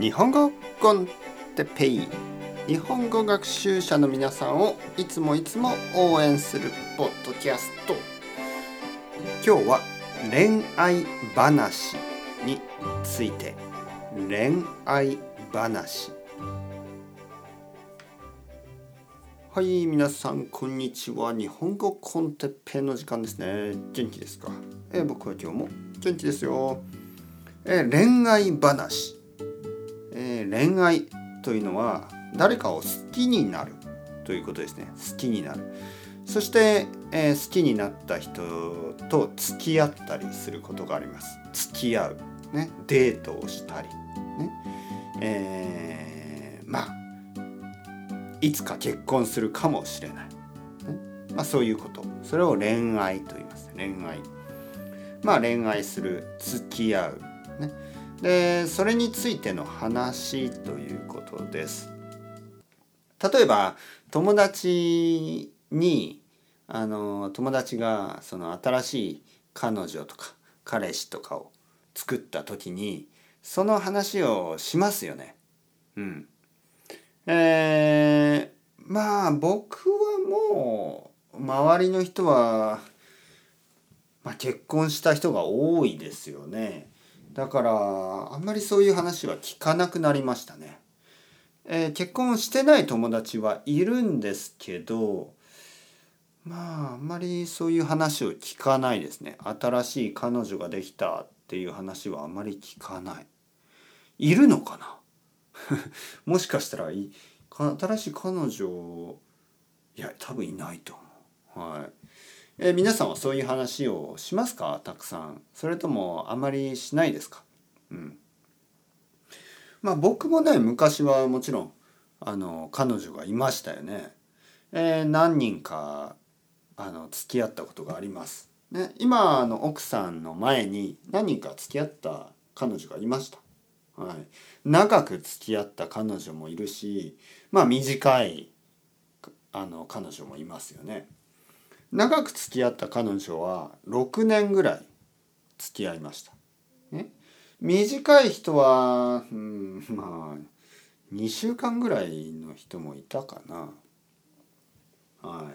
日本語コンテペイ日本語学習者の皆さんをいつもいつも応援するポッドキャスト。今日は恋愛話について恋愛話。はい皆さんこんにちは。日本語コンテペイの時間ですね。元気ですか、え、僕は今日も元気ですよ、え、恋愛話、恋愛というのは誰かを好きになるということですね。好きになる。そして、えー、好きになった人と付き合ったりすることがあります。付き合う、ね、デートをしたり、ね。えー、まあいつか結婚するかもしれない、ね。まあ、そういうこと。それを恋愛と言います。恋愛。まあ恋愛する付き合う。ね。でそれについての話ということです。例えば友達にあの友達がその新しい彼女とか彼氏とかを作った時にその話をしますよね。うん。えー、まあ僕はもう周りの人は、まあ、結婚した人が多いですよね。だからあんまりそういう話は聞かなくなりましたね。えー、結婚してない友達はいるんですけどまああんまりそういう話を聞かないですね。新しい彼女ができたっていう話はあんまり聞かない。いるのかな？もしかしたらい新しい彼女いや多分いないと思う。はいえー、皆さんはそういう話をしますか？たくさん。それともあまりしないですか？うん。まあ僕もね昔はもちろんあの彼女がいましたよね、えー、何人かあの付き合ったことがあります、ね、今の奥さんの前に何人か付き合った彼女がいました。はい、長く付き合った彼女もいるしまあ短いあの彼女もいますよね。長く付き合った彼女は6年ぐらい付き合いました。ね、短い人は、うん、まあ2週間ぐらいの人もいたかな。は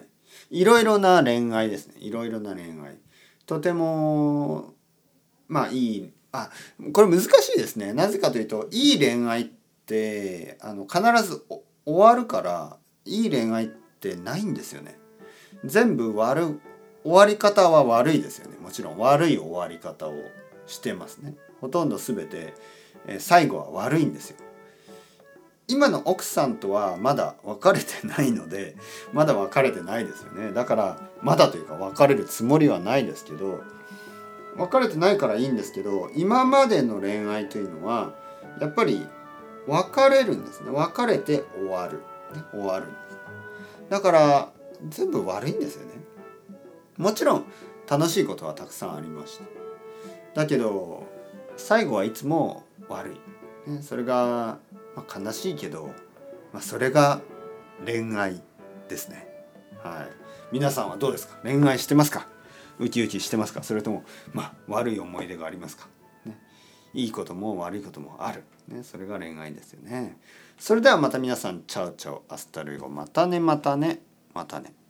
い。いろいろな恋愛ですね。いろいろな恋愛。とてもまあいいあこれ難しいですね。なぜかというといい恋愛ってあの必ず終わるからいい恋愛ってないんですよね。全部悪終わり方は悪いですよね。もちろん悪い終わり方をしてますね。ほとんど全て、え最後は悪いんですよ。今の奥さんとはまだ別れてないので まだ別れてないですよね。だからまだというか別れるつもりはないですけど別れてないからいいんですけど今までの恋愛というのはやっぱり別れるんですね。別れて終わる、ね、終わるんです。だから全部悪いんですよね。もちろん楽しいことはたくさんありました。だけど最後はいつも悪い、ね、それが、まあ、悲しいけど、まあ、それが恋愛ですね。はい。皆さんはどうですか？恋愛してますか？ウキウキしてますか？それともまあ悪い思い出がありますか、ね、いいことも悪いこともある、ね、それが恋愛ですよね。それではまた皆さんチャウチャウアスタルイゴまたねまたね。またね。